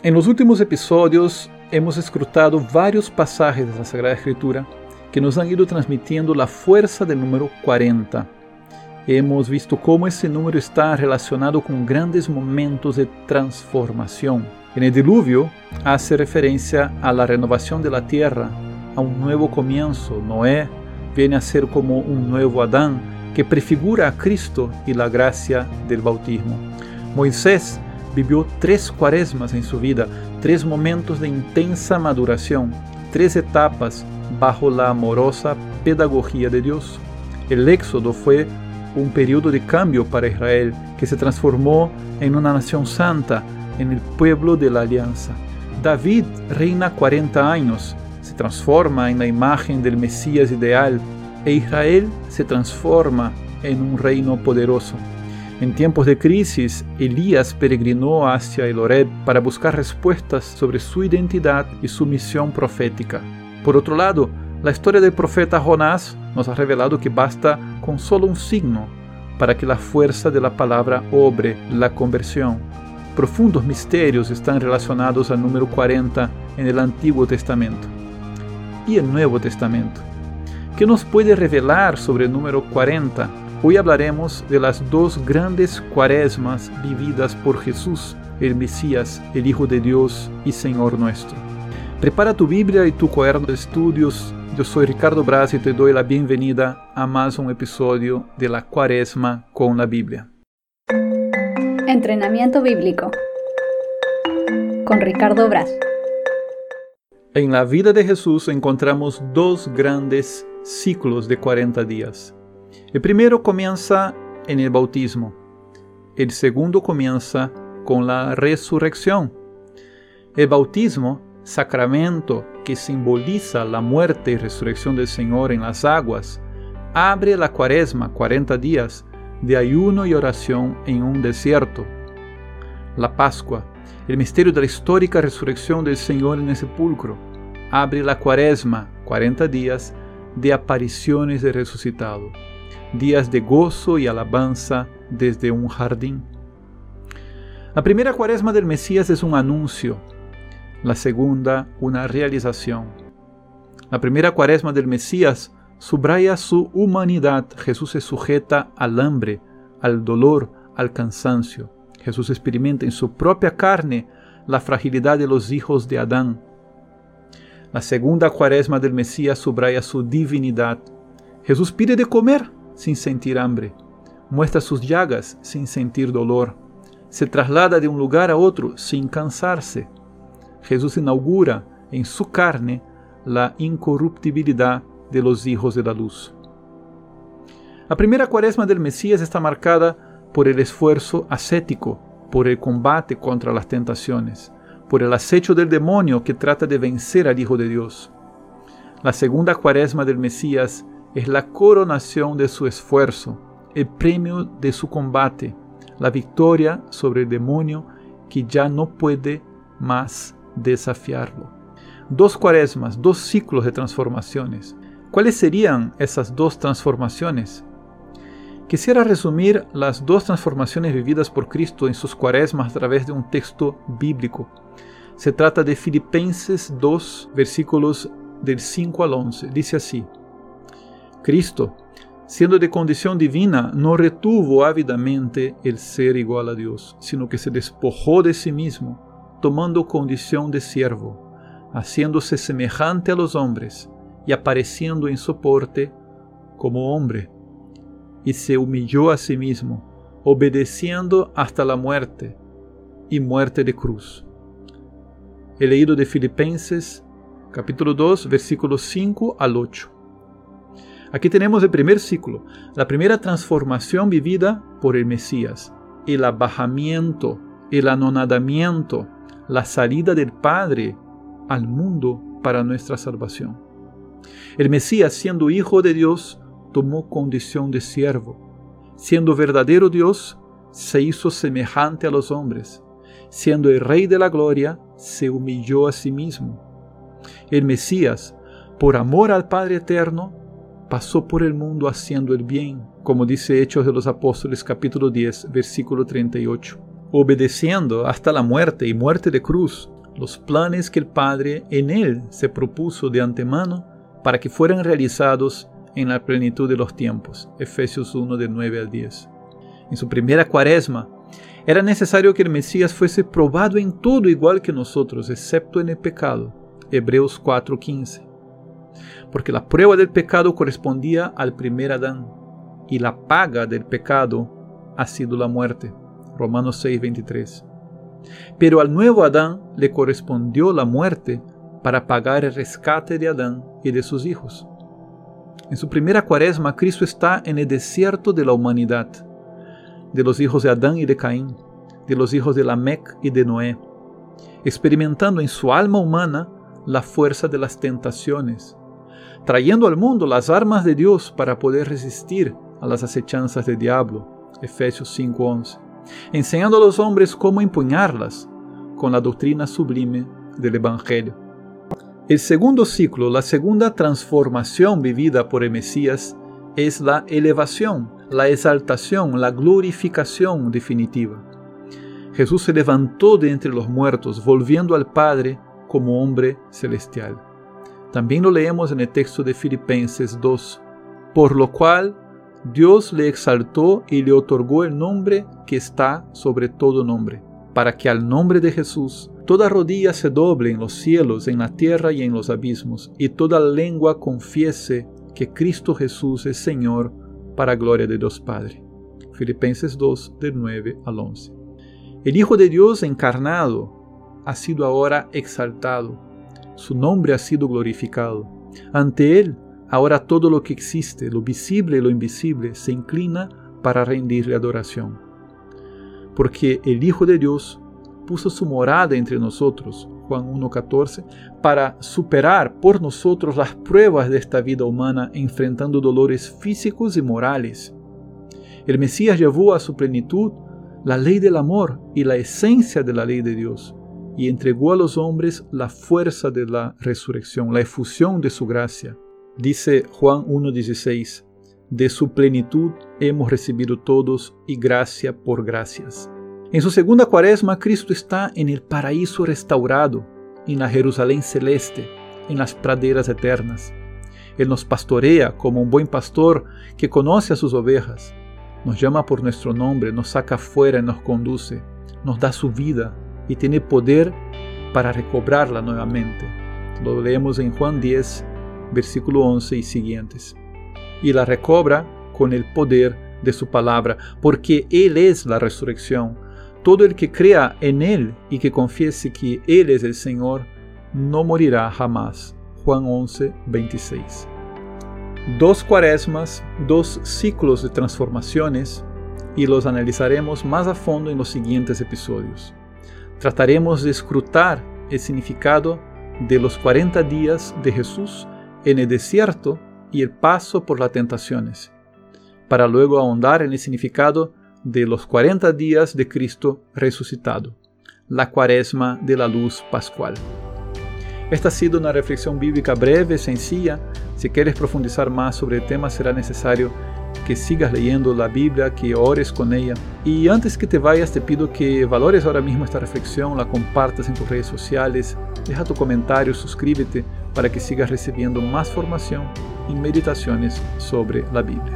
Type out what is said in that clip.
En los últimos episodios hemos escrutado varios pasajes de la Sagrada Escritura que nos han ido transmitiendo la fuerza del número 40. Hemos visto cómo ese número está relacionado con grandes momentos de transformación. En el diluvio hace referencia a la renovación de la tierra, a un nuevo comienzo. Noé viene a ser como un nuevo Adán que prefigura a Cristo y la gracia del bautismo. Moisés vivió tres cuaresmas en su vida, tres momentos de intensa maduración, tres etapas bajo la amorosa pedagogía de Dios. El éxodo fue un periodo de cambio para Israel que se transformó en una nación santa, en el pueblo de la alianza. David reina 40 años, se transforma en la imagen del Mesías ideal e Israel se transforma en un reino poderoso. En tiempos de crisis, Elías peregrinó hacia el Oreb para buscar respuestas sobre su identidad y su misión profética. Por otro lado, la historia del profeta Jonás nos ha revelado que basta con solo un signo para que la fuerza de la palabra obre la conversión. Profundos misterios están relacionados al número 40 en el Antiguo Testamento y el Nuevo Testamento. ¿Qué nos puede revelar sobre el número 40? Hoy hablaremos de las dos grandes cuaresmas vividas por Jesús, el Mesías, el Hijo de Dios y Señor nuestro. Prepara tu Biblia y tu cuaderno de estudios. Yo soy Ricardo Braz y te doy la bienvenida a más un episodio de la cuaresma con la Biblia. Entrenamiento bíblico con Ricardo Braz. En la vida de Jesús encontramos dos grandes ciclos de 40 días. El primero comienza en el bautismo. El segundo comienza con la resurrección. El bautismo, sacramento que simboliza la muerte y resurrección del Señor en las aguas, abre la cuaresma, 40 días, de ayuno y oración en un desierto. La Pascua, el misterio de la histórica resurrección del Señor en el sepulcro, abre la cuaresma, 40 días, de apariciones del resucitado días de gozo y alabanza desde un jardín. La primera cuaresma del Mesías es un anuncio, la segunda una realización. La primera cuaresma del Mesías subraya su humanidad. Jesús se sujeta al hambre, al dolor, al cansancio. Jesús experimenta en su propia carne la fragilidad de los hijos de Adán. La segunda cuaresma del Mesías subraya su divinidad. Jesús pide de comer sin sentir hambre, muestra sus llagas sin sentir dolor, se traslada de un lugar a otro sin cansarse. Jesús inaugura en su carne la incorruptibilidad de los hijos de la luz. La primera cuaresma del Mesías está marcada por el esfuerzo ascético, por el combate contra las tentaciones, por el acecho del demonio que trata de vencer al Hijo de Dios. La segunda cuaresma del Mesías es la coronación de su esfuerzo, el premio de su combate, la victoria sobre el demonio que ya no puede más desafiarlo. Dos cuaresmas, dos ciclos de transformaciones. ¿Cuáles serían esas dos transformaciones? Quisiera resumir las dos transformaciones vividas por Cristo en sus cuaresmas a través de un texto bíblico. Se trata de Filipenses 2, versículos del 5 al 11. Dice así, Cristo, siendo de condición divina, no retuvo ávidamente el ser igual a Dios, sino que se despojó de sí mismo, tomando condición de siervo, haciéndose semejante a los hombres y apareciendo en soporte como hombre. Y se humilló a sí mismo, obedeciendo hasta la muerte y muerte de cruz. He leído de Filipenses capítulo 2, versículos 5 al 8. Aquí tenemos el primer ciclo, la primera transformación vivida por el Mesías, el abajamiento, el anonadamiento, la salida del Padre al mundo para nuestra salvación. El Mesías, siendo hijo de Dios, tomó condición de siervo. Siendo verdadero Dios, se hizo semejante a los hombres. Siendo el Rey de la Gloria, se humilló a sí mismo. El Mesías, por amor al Padre Eterno, pasó por el mundo haciendo el bien, como dice Hechos de los Apóstoles capítulo 10, versículo 38. obedeciendo hasta la muerte y muerte de cruz los planes que el Padre en él se propuso de antemano para que fueran realizados en la plenitud de los tiempos. Efesios 1 de 9 al 10. En su primera cuaresma, era necesario que el Mesías fuese probado en todo igual que nosotros, excepto en el pecado. Hebreos 4:15. Porque la prueba del pecado correspondía al primer Adán, y la paga del pecado ha sido la muerte. Romanos 6:23. Pero al nuevo Adán le correspondió la muerte para pagar el rescate de Adán y de sus hijos. En su primera cuaresma, Cristo está en el desierto de la humanidad, de los hijos de Adán y de Caín, de los hijos de Lamec y de Noé, experimentando en su alma humana la fuerza de las tentaciones, trayendo al mundo las armas de Dios para poder resistir a las acechanzas del diablo. Efesios 5:11 enseñando a los hombres cómo empuñarlas con la doctrina sublime del Evangelio. El segundo ciclo, la segunda transformación vivida por el Mesías, es la elevación, la exaltación, la glorificación definitiva. Jesús se levantó de entre los muertos, volviendo al Padre como hombre celestial. También lo leemos en el texto de Filipenses 2, por lo cual Dios le exaltó y le otorgó el nombre que está sobre todo nombre, para que al nombre de Jesús toda rodilla se doble en los cielos, en la tierra y en los abismos, y toda lengua confiese que Cristo Jesús es Señor, para gloria de Dios Padre. Filipenses 2, del 9 al 11. El Hijo de Dios encarnado ha sido ahora exaltado, su nombre ha sido glorificado. Ante Él Ahora todo lo que existe, lo visible y lo invisible, se inclina para rendirle adoración. Porque el Hijo de Dios puso su morada entre nosotros, Juan 1.14, para superar por nosotros las pruebas de esta vida humana enfrentando dolores físicos y morales. El Mesías llevó a su plenitud la ley del amor y la esencia de la ley de Dios y entregó a los hombres la fuerza de la resurrección, la efusión de su gracia. Dice Juan 1.16, de su plenitud hemos recibido todos y gracia por gracias. En su segunda cuaresma, Cristo está en el paraíso restaurado, en la Jerusalén celeste, en las praderas eternas. Él nos pastorea como un buen pastor que conoce a sus ovejas. Nos llama por nuestro nombre, nos saca afuera y nos conduce, nos da su vida y tiene poder para recobrarla nuevamente. Lo leemos en Juan 10, versículo 11 y siguientes. Y la recobra con el poder de su palabra, porque Él es la resurrección. Todo el que crea en Él y que confiese que Él es el Señor, no morirá jamás. Juan 11, 26. Dos cuaresmas, dos ciclos de transformaciones, y los analizaremos más a fondo en los siguientes episodios. Trataremos de escrutar el significado de los 40 días de Jesús en el desierto y el paso por las tentaciones, para luego ahondar en el significado de los 40 días de Cristo resucitado, la cuaresma de la luz pascual. Esta ha sido una reflexión bíblica breve, sencilla. Si quieres profundizar más sobre el tema será necesario que sigas leyendo la Biblia, que ores con ella. Y antes que te vayas te pido que valores ahora mismo esta reflexión, la compartas en tus redes sociales, deja tu comentario, suscríbete para que sigas recibiendo más formación y meditaciones sobre la Biblia.